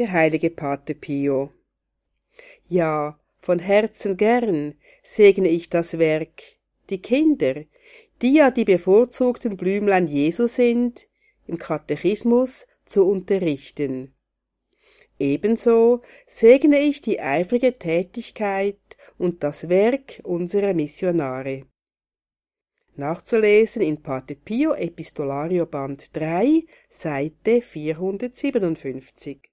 der heilige Pate Pio. Ja, von Herzen gern segne ich das Werk, die Kinder, die ja die bevorzugten Blümlein Jesu sind, im Katechismus zu unterrichten. Ebenso segne ich die eifrige Tätigkeit und das Werk unserer Missionare. Nachzulesen in Pate Pio Epistolario Band 3, Seite 457.